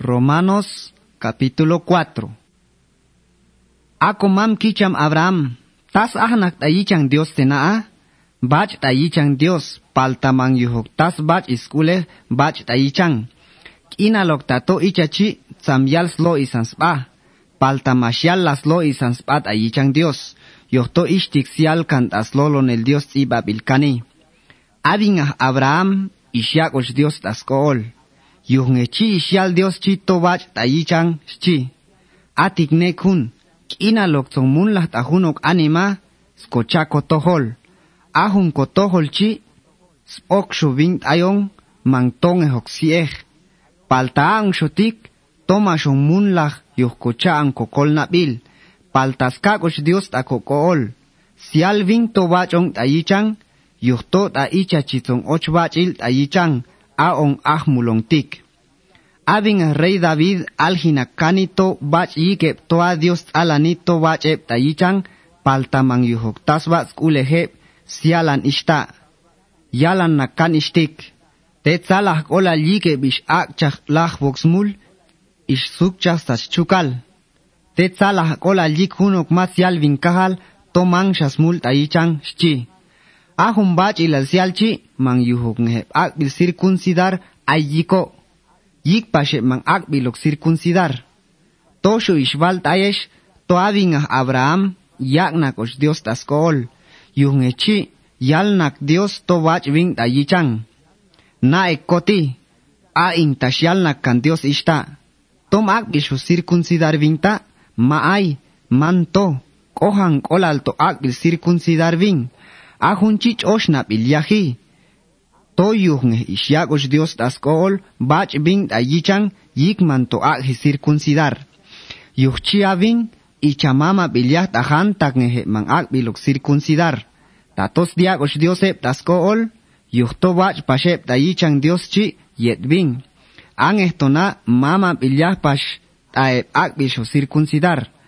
Romanos capítulo 4. Ako mam kicham Abraham, tas ahnak tayichang Dios tenaa, bach tayichang Dios, paltamang yuhok tas bach iskule bach tayichang. Kinalok tato ichachi, tsamyal slo isanspa, paltamashyal laslo isanspat ayichang Dios, yohto ishtik sial kantaslolon el Dios iba bilkani. Abingah Abraham, ishakosh Dios taskool. yuhnechi xial Dios chi tobach tayichan chi. Atik nekun, kina lokzomun lah tajunok anima, skochako tohol. Ahun kotohol chi, spok shubin ayon, mantong ehoksieh. Paltaan shotik, toma shomun lah yuhkochaan kokol nabil. Paltaskakosh Dios takokool. Sialvin tobachon tayichan, yuhto taicha chitzon ochbachil tayichan. aon ahmulontik. Adin rey David aljina kanito bach yikep toa Dios alanito bach ep tayichan paltaman yuhok tasbats kulehep sialan ishta. Yalan nakan ishtik. Tetzalah ola yikep ish akchak lah boxmul ish sukchak sach chukal. Tetzalah ola yik hunok mas yal vinkahal toman shasmul tayichan shchi. ahumbachi lalsialchi man yuhunhe akbil circuncidar ayiko yik yikpashe man akbilok circuncidar toshu ishbal tayesh toabin abraham yak yaknakosh dios taskol yal nak dios to tobach bin tayichan na ekoti a in intash nak kan dios ishta tom akbishu circuncidar binta maay manto kohan kolalto akbil circuncidar bin ahunchich oshna bilyahi. Toyuhne ishyagos Dios taskol bach bing ayichang yikman to akhi circuncidar. Yuhchi avin ichamama bilyah tahan taknehe man ak bilok circuncidar. Tatos diagos Dios ep taskol yuhto bach pashep tayichang Dios chi yet bing. Ang ehtona mama bilyah pash taep ak bisho circuncidar.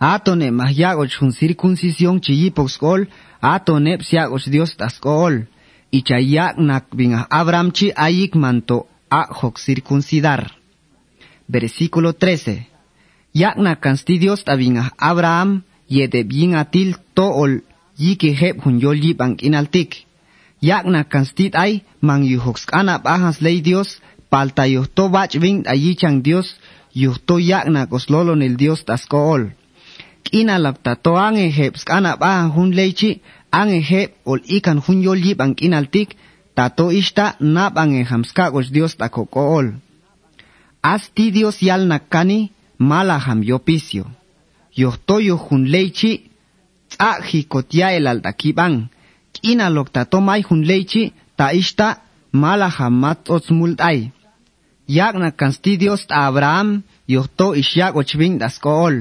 Atone mahyagos hun circuncisión chiyipoxkol atone psiagos Dios taskol. Ichayak nak binga Abraham chi ayik manto a hok circuncidar. Versículo 13. Yak na kansti Dios tabinga Abraham yede bien atil tool yike heb hun yol yip ang inaltik. Yak na kanstit ay mang yuhoks kanap ahas ley Dios palta yuhto bach ving ayichang Dios yuhto yak na koslolon el Dios ina lapta to ange hebs kana ba hun leichi ange heb ol ikan hun yol yib an kinaltik tato ishta nab ange hamska gos dios takokool asti dios yal nakani mala ham yopicio yohtoyo hun leichi tsa hikotia el altakiban ina lokta to mai hun leichi ta ishta mala hamat otsmultai yakna kansti dios abraham yohto ishyak ochbin daskool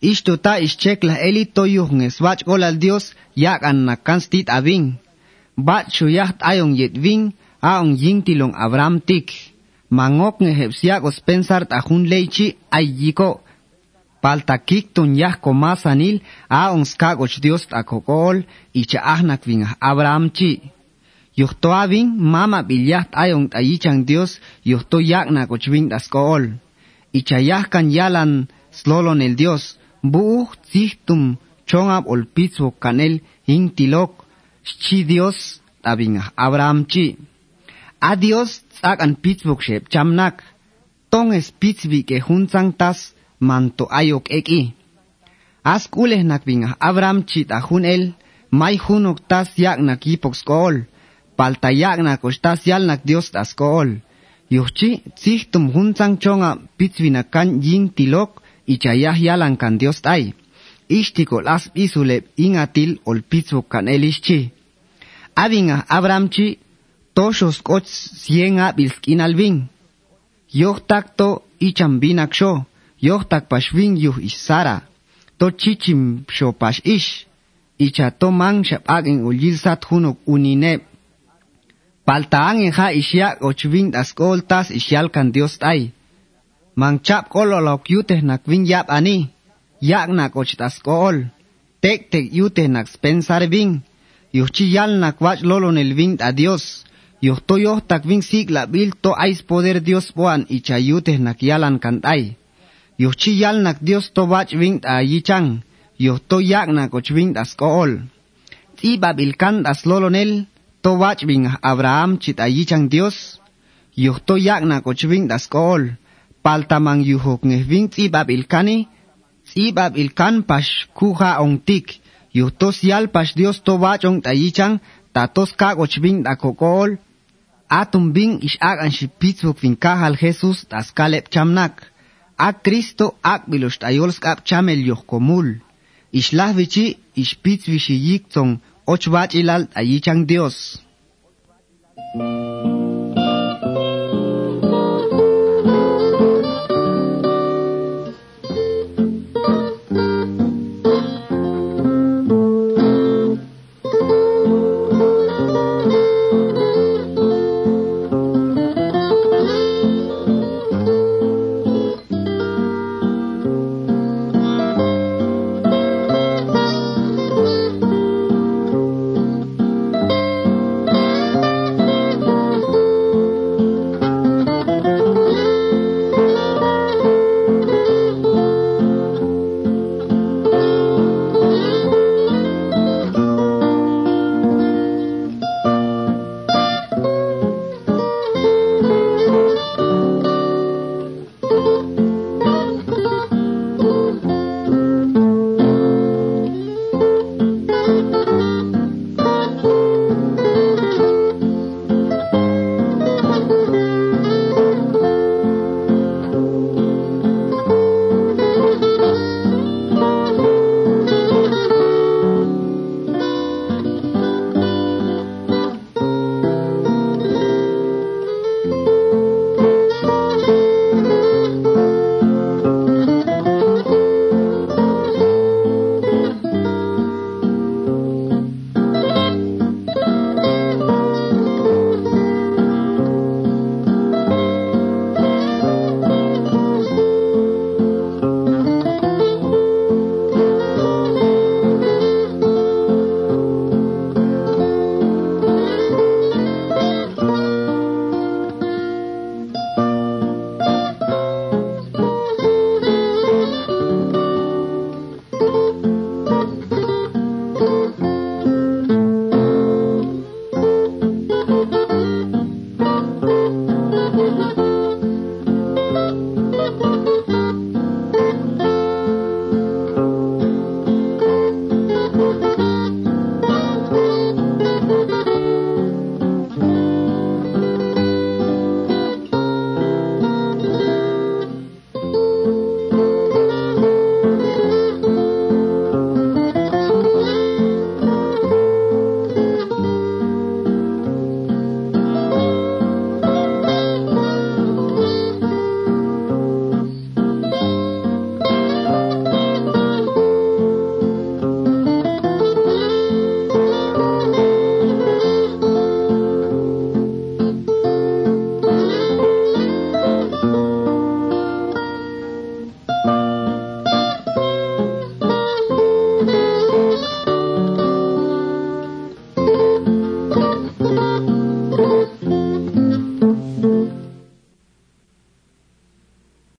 Ishto ta ischekla elito yuhng swach al Dios yak an na kansti abing. Bat shuyaht ayong yetving aong ying tilong Abraham tik. Mangok nge hepsiagos pensar tajun leichi ayiko. Palta kiktun yah komasanil aong skagoch Dios takokol icha ahnak ving Abraham chi. Yuhto abing mama bilyaht ayong tayichang Dios yuhto yak na kochving daskool. Icha yah kan yalan slolon el Dios buuh zihtum chongab ol pitzo kanel hintilok chi Dios tabing Abraham chi. Adios tsak an pitbuk shep chamnak. Tong es pitzbi tas manto ayok eki. As kuleh nak binga Abraham chit ahun el, may hunok tas yak nak ipok skol. Palta yak nak tas yal Dios tas skol. Yuhchi tzihtum hunsang chonga pitzbi na kan yin tilok, ichayah yalan kan Dios tay. Ishtikol as isulep ingatil ol pitzbuk kan el ishchi. Abinga Abraham chi toshos koch cien abil kinalvin. Yoh takto icham binaksho, yoh tak pashvin yuh isara. To chichim sho pash ish. Icha to mang shap agin uljil sat hunok uninep. Paltaan en ha ishyak ochvin askol tas ishyal kan Dios tay. mangcap kolo lauk yute nak winyap ani, yak nak ochitas kool, tek tek yute nak spensar wing, yuchi yal nak wach lolo nel wing a Dios, yuchto tak wing sik la bil to ais poder Dios boan icha yute nak yalan kantay, yuchi yal nak Dios to wach wing a yichang, Yuhto yak nak och wing as kool, Ti babil kant as lolo nel, to wach wing Abraham chit a yichang Dios, Yuhto yak nak och wing das kool, paltamang yuhok ng ving tsibab ilkani, tsibab ilkan pash kuha ontik, yuhtos yal pash Dios tobach ong tayichang, tatos kag ochbing dakokol, atum bing ishak ang shipitzbuk vinkahal Jesus tas kalep chamnak, ak Kristo ak bilos tayols kap chamel yuhkomul, ishlah vichi ishpitz vichiyik tong ochbach ilal tayichang Dios. Thank you.